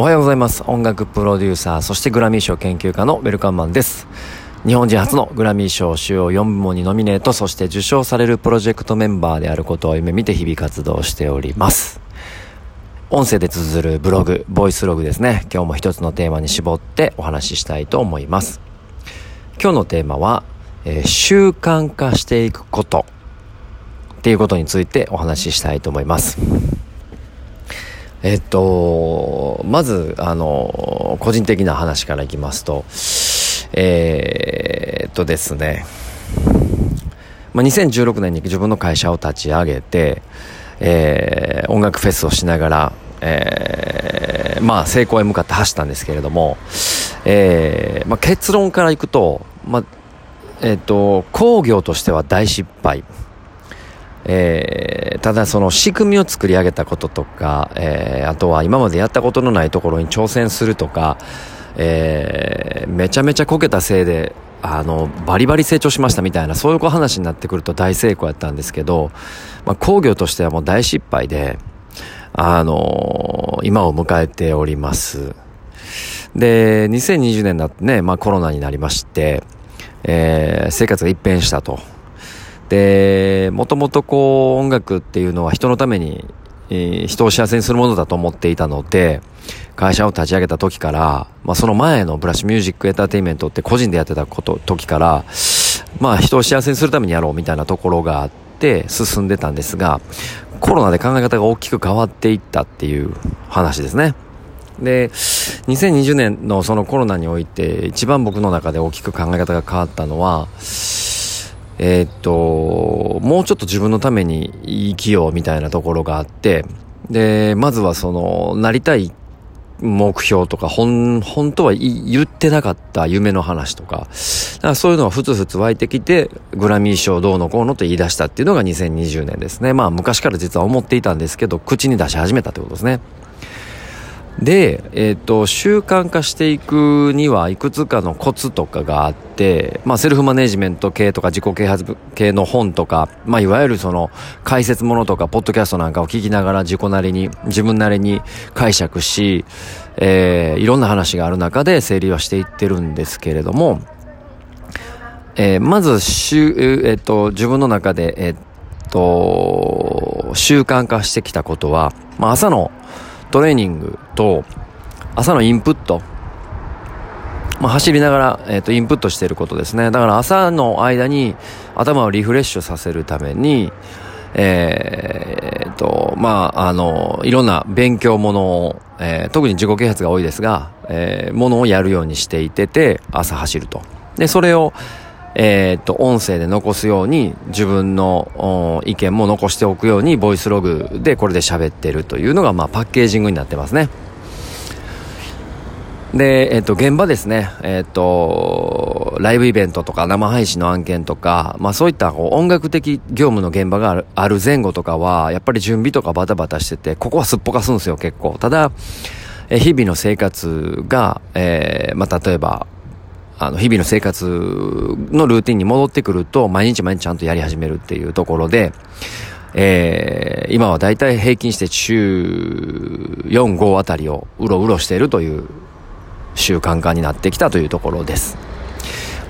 おはようございます。音楽プロデューサーそしてグラミー賞研究家のウェルカムマンです。日本人初のグラミー賞主要4部門にノミネートそして受賞されるプロジェクトメンバーであることを夢見て日々活動しております。音声で綴るブログボイスログですね。今日も一つのテーマに絞ってお話ししたいと思います。今日のテーマは、えー、習慣化していくこと。っていうことについてお話ししたいと思います。えっと、まず、あの、個人的な話からいきますと、えー、っとですね、まあ、2016年に自分の会社を立ち上げて、えー、音楽フェスをしながら、えー、まあ、成功へ向かって走ったんですけれども、えー、まあ、結論からいくと、まあ、えっと、工業としては大失敗。えー、ただその仕組みを作り上げたこととか、えー、あとは今までやったことのないところに挑戦するとか、えー、めちゃめちゃこけたせいで、あの、バリバリ成長しましたみたいな、そういう話になってくると大成功やったんですけど、まあ、工業としてはもう大失敗で、あの今を迎えております。で、2020年だってね、まあコロナになりまして、えー、生活が一変したと。で、もともとこう音楽っていうのは人のために、えー、人を幸せにするものだと思っていたので、会社を立ち上げた時から、まあその前のブラッシュミュージックエンターテインメントって個人でやってたこと、時から、まあ人を幸せにするためにやろうみたいなところがあって進んでたんですが、コロナで考え方が大きく変わっていったっていう話ですね。で、2020年のそのコロナにおいて一番僕の中で大きく考え方が変わったのは、えー、っと、もうちょっと自分のために生きようみたいなところがあって、で、まずはその、なりたい目標とか、本、本当は言ってなかった夢の話とか、だかそういうのがふつふつ湧いてきて、グラミー賞どうのこうのと言い出したっていうのが2020年ですね。まあ昔から実は思っていたんですけど、口に出し始めたってことですね。で、えっ、ー、と、習慣化していくにはいくつかのコツとかがあって、まあ、セルフマネジメント系とか自己啓発系の本とか、まあ、いわゆるその解説ものとか、ポッドキャストなんかを聞きながら自己なりに、自分なりに解釈し、えー、いろんな話がある中で整理はしていってるんですけれども、えー、まず、しゅ、えっ、ー、と、自分の中で、えっ、と、習慣化してきたことは、まあ、朝のトレーニングと朝のインプット、まあ、走りながら、えっ、ー、と、インプットしていることですね。だから朝の間に頭をリフレッシュさせるために、えー、と、まあ、あの、いろんな勉強ものを、えー、特に自己啓発が多いですが、えー、ものをやるようにしていてて、朝走ると。で、それを、えっ、と、音声で残すように、自分の意見も残しておくように、ボイスログでこれで喋ってるというのが、まあ、パッケージングになってますね。で、えっ、と、現場ですね。えっ、と、ライブイベントとか生配信の案件とか、まあそういったこう音楽的業務の現場がある前後とかは、やっぱり準備とかバタバタしてて、ここはすっぽかすんですよ、結構。ただ、え日々の生活が、えー、まあ例えば、あの、日々の生活のルーティンに戻ってくると、毎日毎日ちゃんとやり始めるっていうところで、えー、今はだいたい平均して週4、5あたりをうろうろしているという習慣化になってきたというところです。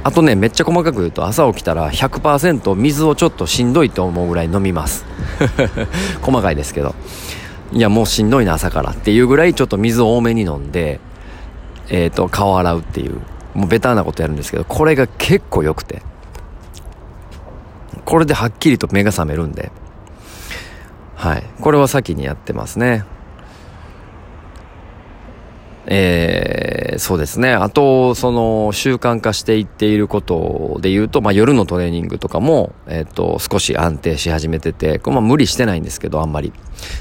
あとね、めっちゃ細かく言うと、朝起きたら100%水をちょっとしんどいと思うぐらい飲みます。細かいですけど。いや、もうしんどいな、朝からっていうぐらいちょっと水を多めに飲んで、えっ、ー、と、顔洗うっていう。もうベターなことやるんですけど、これが結構良くて。これではっきりと目が覚めるんで。はい。これは先にやってますね。えー、そうですね。あと、その、習慣化していっていることで言うと、まあ、夜のトレーニングとかも、えっ、ー、と、少し安定し始めてて、まあ、無理してないんですけど、あんまり。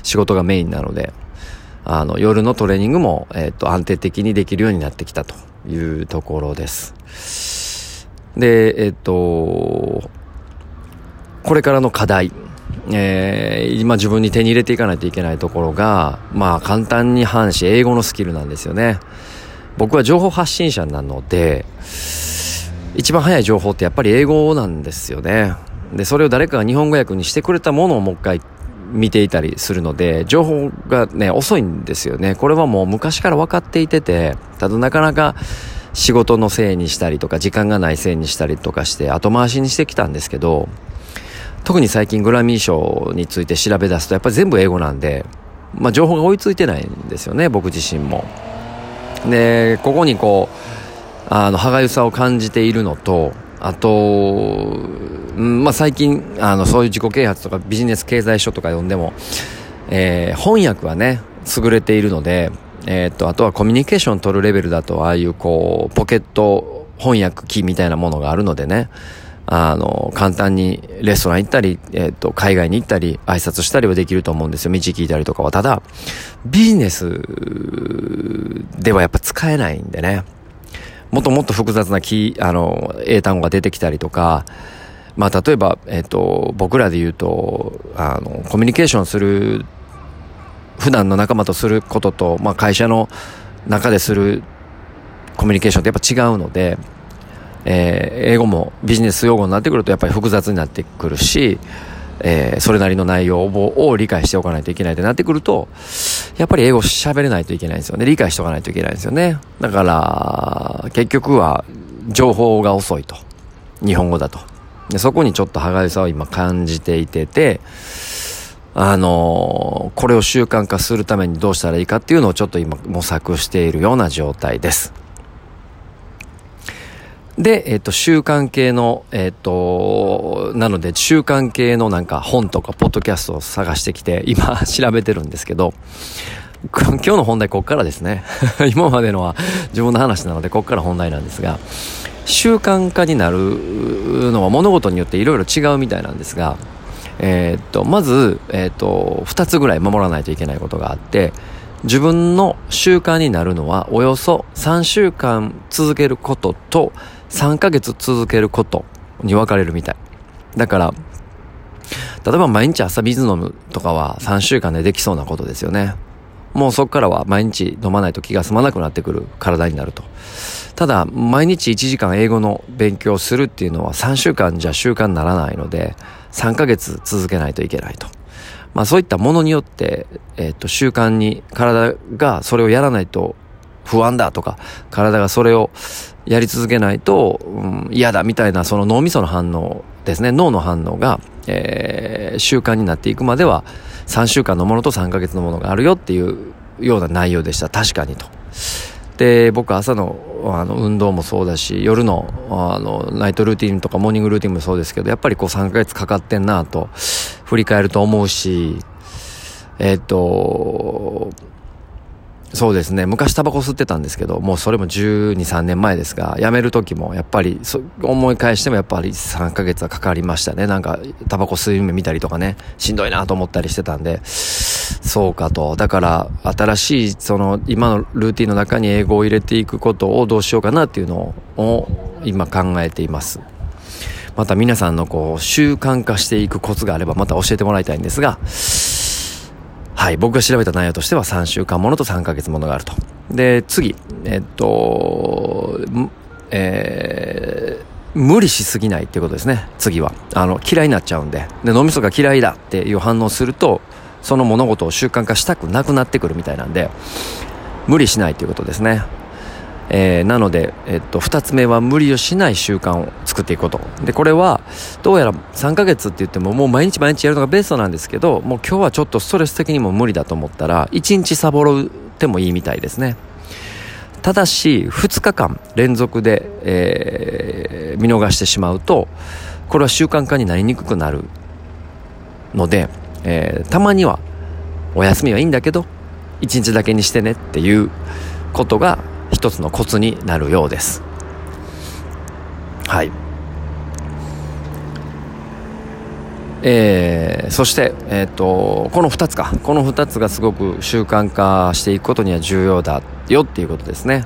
仕事がメインなので、あの、夜のトレーニングも、えっ、ー、と、安定的にできるようになってきたというところです。で、えっ、と、これからの課題、えー、今自分に手に入れていかないといけないところが、まあ簡単に反し英語のスキルなんですよね。僕は情報発信者なので、一番早い情報ってやっぱり英語なんですよね。で、それを誰かが日本語訳にしてくれたものをもう一回見ていたりするので、情報がね、遅いんですよね。これはもう昔から分かっていてて、ただなかなか仕事のせいにしたりとか、時間がないせいにしたりとかして、後回しにしてきたんですけど、特に最近グラミー賞について調べ出すと、やっぱり全部英語なんで、まあ情報が追いついてないんですよね、僕自身も。で、ここにこう、あの、歯がゆさを感じているのと、あと、うんまあ、最近あのそういう自己啓発とかビジネス経済書とか読んでも、えー、翻訳はね優れているので、えー、っとあとはコミュニケーション取るレベルだとああいうこうポケット翻訳機みたいなものがあるのでねあの、簡単にレストラン行ったり、えっ、と、海外に行ったり、挨拶したりはできると思うんですよ。道聞いたりとかは。ただ、ビジネスではやっぱ使えないんでね。もっともっと複雑なキ、あの、英単語が出てきたりとか、まあ、例えば、えっ、と、僕らで言うと、あの、コミュニケーションする、普段の仲間とすることと、まあ、会社の中でするコミュニケーションってやっぱ違うので、えー、英語もビジネス用語になってくるとやっぱり複雑になってくるし、えー、それなりの内容を理解しておかないといけないってなってくると、やっぱり英語喋れないといけないんですよね。理解しておかないといけないんですよね。だから、結局は情報が遅いと。日本語だと。でそこにちょっと歯がゆさを今感じていてて、あのー、これを習慣化するためにどうしたらいいかっていうのをちょっと今模索しているような状態です。で、えっ、と、習慣系の、えっ、と、なので、習慣系のなんか本とかポッドキャストを探してきて、今 調べてるんですけど、今日の本題こっからですね。今までのは自分の話なので、こっから本題なんですが、習慣化になるのは物事によっていろいろ違うみたいなんですが、えっと、まず、えっと、二つぐらい守らないといけないことがあって、自分の習慣になるのはおよそ3週間続けることと3ヶ月続けることに分かれるみたい。だから、例えば毎日朝水飲むとかは3週間でできそうなことですよね。もうそこからは毎日飲まないと気が済まなくなってくる体になると。ただ、毎日1時間英語の勉強するっていうのは3週間じゃ習慣にならないので、3ヶ月続けないといけないと。まあそういったものによって、えっ、と、習慣に体がそれをやらないと不安だとか、体がそれをやり続けないと、うん、嫌だみたいなその脳みその反応ですね、脳の反応が、えー、習慣になっていくまでは、3週間のものと3ヶ月のものがあるよっていうような内容でした。確かにと。で、僕朝のあの運動もそうだし、夜のあのナイトルーティンとかモーニングルーティンもそうですけど、やっぱりこう3ヶ月かかってんなと振り返ると思うし、えっ、ー、と、そうですね。昔タバコ吸ってたんですけど、もうそれも12、3年前ですが、辞める時もやっぱり、思い返してもやっぱり3ヶ月はかかりましたね。なんか、タバコ吸い夢見たりとかね、しんどいなと思ったりしてたんで、そうかと。だから、新しい、その、今のルーティンの中に英語を入れていくことをどうしようかなっていうのを、今考えています。また皆さんのこう、習慣化していくコツがあればまた教えてもらいたいんですが、はい、僕が調べた内容としては3週間ものと3ヶ月ものがあると。で、次、えっと、えー、無理しすぎないっていうことですね。次は。あの、嫌いになっちゃうんで。で、脳みそが嫌いだっていう反応すると、その物事を習慣化したくなくなってくるみたいなんで、無理しないということですね。えー、なので、えっと、二つ目は無理をしない習慣を作っていくこと。で、これは、どうやら3ヶ月って言っても、もう毎日毎日やるのがベストなんですけど、もう今日はちょっとストレス的にも無理だと思ったら、1日サボるってもいいみたいですね。ただし、2日間連続で、えー、見逃してしまうと、これは習慣化になりにくくなるので、えー、たまには、お休みはいいんだけど、1日だけにしてねっていうことが一つのコツになるようです。はい。えー、そして、えっ、ー、と、この2つか。この2つがすごく習慣化していくことには重要だよっていうことですね。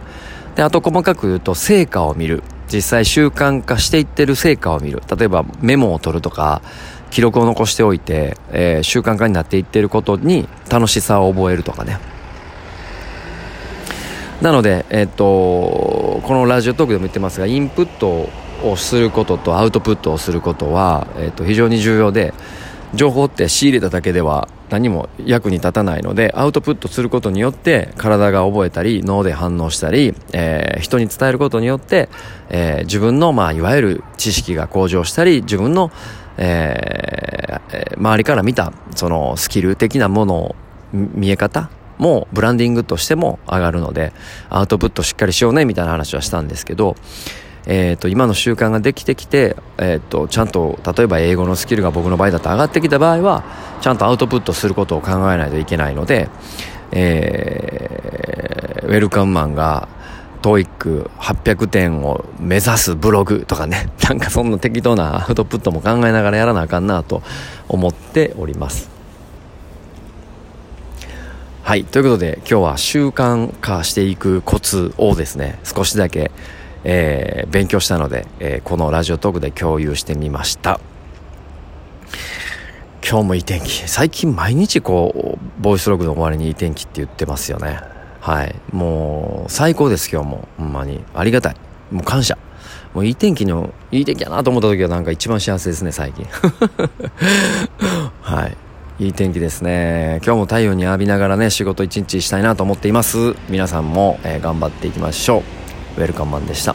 で、あと細かく言うと、成果を見る。実際習慣化していってる成果を見る。例えばメモを取るとか、記録を残しておいて、えー、習慣化になっていってることに楽しさを覚えるとかね。なので、えっと、このラジオトークでも言ってますが、インプットをすることとアウトプットをすることは、えっと、非常に重要で、情報って仕入れただけでは何も役に立たないのでアウトプットすることによって体が覚えたり脳で反応したり、えー、人に伝えることによって、えー、自分の、まあ、いわゆる知識が向上したり自分の、えー、周りから見たそのスキル的なものを見え方もブランディングとしても上がるのでアウトプットしっかりしようねみたいな話はしたんですけどえーと、今の習慣ができてきて、えーと、ちゃんと例えば英語のスキルが僕の場合だと上がってきた場合はちゃんとアウトプットすることを考えないといけないので、えー、ウェルカムマンが TOEIC800 点を目指すブログとかね なんかそんな適当なアウトプットも考えながらやらなあかんなと思っております。はい。ということで今日は習慣化していくコツをですね少しだけえー、勉強したので、えー、このラジオトークで共有してみました。今日もいい天気。最近毎日こうボイスログの終わりにいい天気って言ってますよね。はい。もう最高です今日も。ほんまに。ありがたい。もう感謝。もういい天気のいい天気やなと思った時はなんか一番幸せですね最近。はい。いい天気ですね。今日も太陽に浴びながらね仕事一日したいなと思っています。皆さんも、えー、頑張っていきましょう。ウェルカムマンでした。